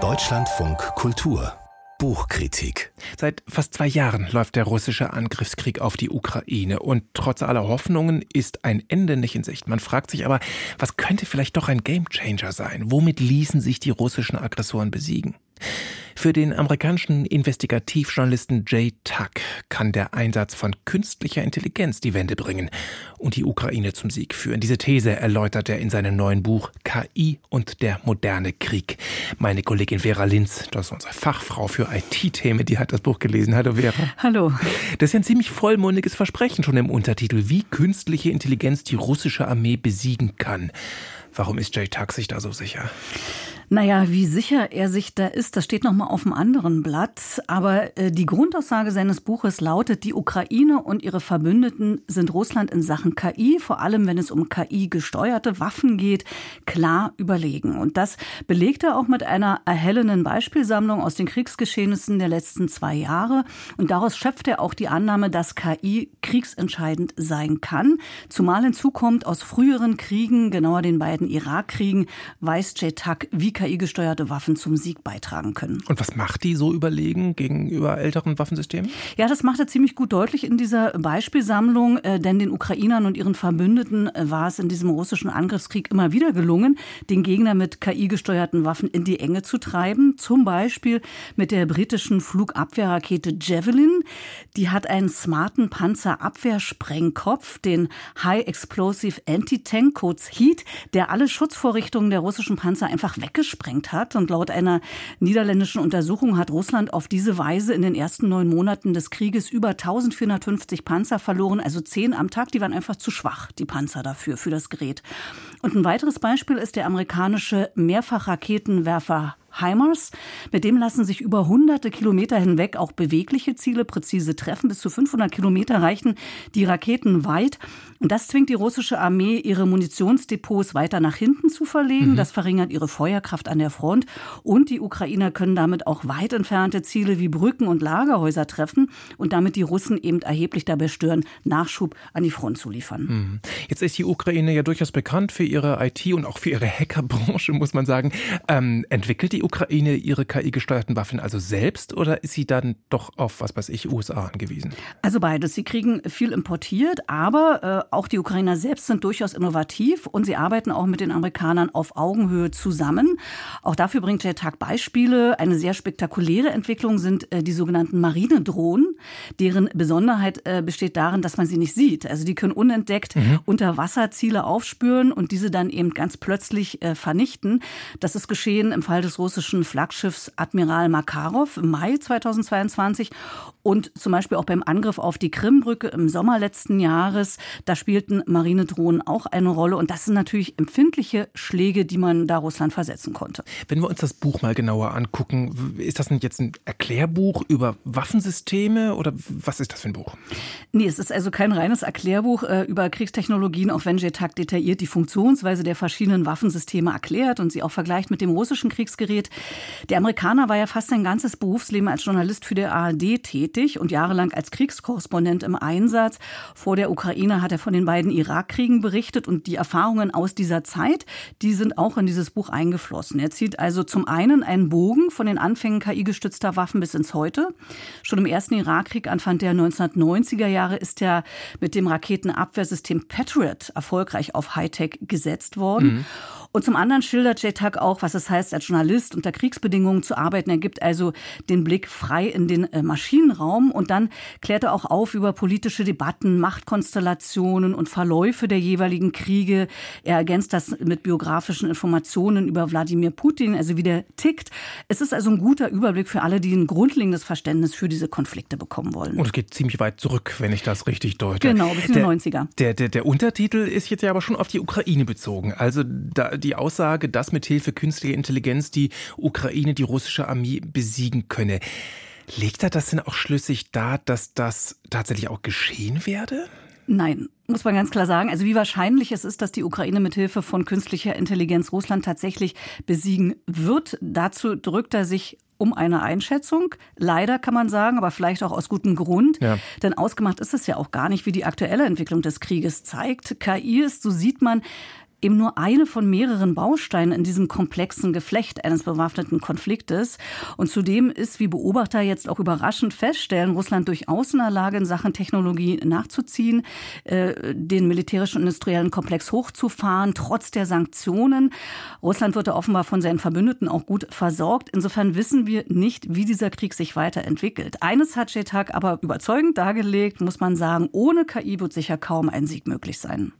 Deutschlandfunk Kultur Buchkritik. Seit fast zwei Jahren läuft der russische Angriffskrieg auf die Ukraine und trotz aller Hoffnungen ist ein Ende nicht in Sicht. Man fragt sich aber, was könnte vielleicht doch ein Gamechanger sein? Womit ließen sich die russischen Aggressoren besiegen? Für den amerikanischen Investigativjournalisten Jay Tuck kann der Einsatz von künstlicher Intelligenz die Wende bringen und die Ukraine zum Sieg führen. Diese These erläutert er in seinem neuen Buch KI und der moderne Krieg. Meine Kollegin Vera Linz, das ist unsere Fachfrau für IT-Themen, die hat das Buch gelesen. Hallo Vera. Hallo. Das ist ein ziemlich vollmundiges Versprechen schon im Untertitel, wie künstliche Intelligenz die russische Armee besiegen kann. Warum ist Jay Tuck sich da so sicher? Naja, wie sicher er sich da ist, das steht nochmal auf dem anderen Blatt. Aber äh, die Grundaussage seines Buches lautet, die Ukraine und ihre Verbündeten sind Russland in Sachen KI, vor allem wenn es um KI-gesteuerte Waffen geht, klar überlegen. Und das belegt er auch mit einer erhellenden Beispielsammlung aus den Kriegsgeschehnissen der letzten zwei Jahre. Und daraus schöpft er auch die Annahme, dass KI kriegsentscheidend sein kann. Zumal hinzukommt, aus früheren Kriegen, genauer den beiden Irakkriegen, weiß J-Tuck, wie KI-gesteuerte Waffen zum Sieg beitragen können. Und was macht die so überlegen gegenüber älteren Waffensystemen? Ja, das macht er ziemlich gut deutlich in dieser Beispielsammlung, äh, denn den Ukrainern und ihren Verbündeten äh, war es in diesem russischen Angriffskrieg immer wieder gelungen, den Gegner mit KI-gesteuerten Waffen in die Enge zu treiben. Zum Beispiel mit der britischen Flugabwehrrakete Javelin. Die hat einen smarten Panzerabwehrsprengkopf, den High Explosive Anti-Tank, kurz HEAT, der alle Schutzvorrichtungen der russischen Panzer einfach weggeschickt gesprengt hat. Und laut einer niederländischen Untersuchung hat Russland auf diese Weise in den ersten neun Monaten des Krieges über 1450 Panzer verloren, also zehn am Tag. Die waren einfach zu schwach, die Panzer dafür, für das Gerät. Und ein weiteres Beispiel ist der amerikanische Mehrfachraketenwerfer HIMARS. Mit dem lassen sich über hunderte Kilometer hinweg auch bewegliche Ziele präzise treffen. Bis zu 500 Kilometer reichen die Raketen weit. Und das zwingt die russische Armee, ihre Munitionsdepots weiter nach hinten zu verlegen. Mhm. Das verringert ihre Feuerkraft an der Front. Und die Ukrainer können damit auch weit entfernte Ziele wie Brücken und Lagerhäuser treffen und damit die Russen eben erheblich dabei stören, Nachschub an die Front zu liefern. Mhm. Jetzt ist die Ukraine ja durchaus bekannt für ihre IT und auch für ihre Hackerbranche, muss man sagen. Ähm, entwickelt die Ukraine ihre KI-gesteuerten Waffen also selbst oder ist sie dann doch auf, was weiß ich, USA angewiesen? Also beides. Sie kriegen viel importiert, aber äh, auch die Ukrainer selbst sind durchaus innovativ und sie arbeiten auch mit den Amerikanern auf Augenhöhe zusammen. Auch dafür bringt der Tag Beispiele. Eine sehr spektakuläre Entwicklung sind äh, die sogenannten Marinedrohnen, deren Besonderheit äh, besteht darin, dass man sie nicht sieht. Also die können unentdeckt mhm. unter Wasser Ziele aufspüren und diese dann eben ganz plötzlich äh, vernichten. Das ist geschehen im Fall des russischen russischen Flaggschiffs Admiral Makarov im Mai 2022 und zum Beispiel auch beim Angriff auf die Krimbrücke im Sommer letzten Jahres. Da spielten Marinedrohnen auch eine Rolle und das sind natürlich empfindliche Schläge, die man da Russland versetzen konnte. Wenn wir uns das Buch mal genauer angucken, ist das denn jetzt ein Erklärbuch über Waffensysteme oder was ist das für ein Buch? Nee, es ist also kein reines Erklärbuch äh, über Kriegstechnologien, auch wenn Jetak detailliert die Funktionsweise der verschiedenen Waffensysteme erklärt und sie auch vergleicht mit dem russischen Kriegsgerät. Der Amerikaner war ja fast sein ganzes Berufsleben als Journalist für die ARD tätig und jahrelang als Kriegskorrespondent im Einsatz. Vor der Ukraine hat er von den beiden Irakkriegen berichtet und die Erfahrungen aus dieser Zeit, die sind auch in dieses Buch eingeflossen. Er zieht also zum einen einen Bogen von den Anfängen KI-gestützter Waffen bis ins Heute. Schon im ersten Irakkrieg Anfang der 1990er Jahre ist er mit dem Raketenabwehrsystem Patriot erfolgreich auf Hightech gesetzt worden. Mhm. Und zum anderen schildert J-Tag auch, was es heißt, als Journalist unter Kriegsbedingungen zu arbeiten. Er gibt also den Blick frei in den äh, Maschinenraum und dann klärt er auch auf über politische Debatten, Machtkonstellationen und Verläufe der jeweiligen Kriege. Er ergänzt das mit biografischen Informationen über Wladimir Putin, also wie der tickt. Es ist also ein guter Überblick für alle, die ein grundlegendes Verständnis für diese Konflikte bekommen wollen. Und es geht ziemlich weit zurück, wenn ich das richtig deute. Genau, bis in die 90er. Der, der, der Untertitel ist jetzt ja aber schon auf die Ukraine bezogen. Also da, die Aussage, dass mit Hilfe künstlicher Intelligenz die Ukraine die russische Armee besiegen könne. Legt er das denn auch schlüssig dar, dass das tatsächlich auch geschehen werde? Nein, muss man ganz klar sagen. Also wie wahrscheinlich es ist, dass die Ukraine mit Hilfe von künstlicher Intelligenz Russland tatsächlich besiegen wird, dazu drückt er sich um eine Einschätzung. Leider kann man sagen, aber vielleicht auch aus gutem Grund. Ja. Denn ausgemacht ist es ja auch gar nicht, wie die aktuelle Entwicklung des Krieges zeigt. KI ist, so sieht man, eben nur eine von mehreren Bausteinen in diesem komplexen Geflecht eines bewaffneten Konfliktes. Und zudem ist, wie Beobachter jetzt auch überraschend feststellen, Russland durchaus in der Lage, in Sachen Technologie nachzuziehen, äh, den militärischen industriellen Komplex hochzufahren, trotz der Sanktionen. Russland wird da offenbar von seinen Verbündeten auch gut versorgt. Insofern wissen wir nicht, wie dieser Krieg sich weiterentwickelt. Eines hat Shetak aber überzeugend dargelegt, muss man sagen, ohne KI wird sicher kaum ein Sieg möglich sein.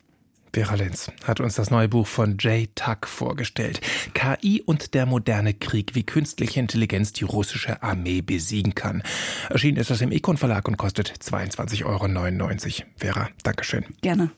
Vera Lenz hat uns das neue Buch von Jay Tuck vorgestellt. KI und der moderne Krieg, wie künstliche Intelligenz die russische Armee besiegen kann. Erschienen ist das im Econ Verlag und kostet 22,99 Euro. Vera, Dankeschön. Gerne.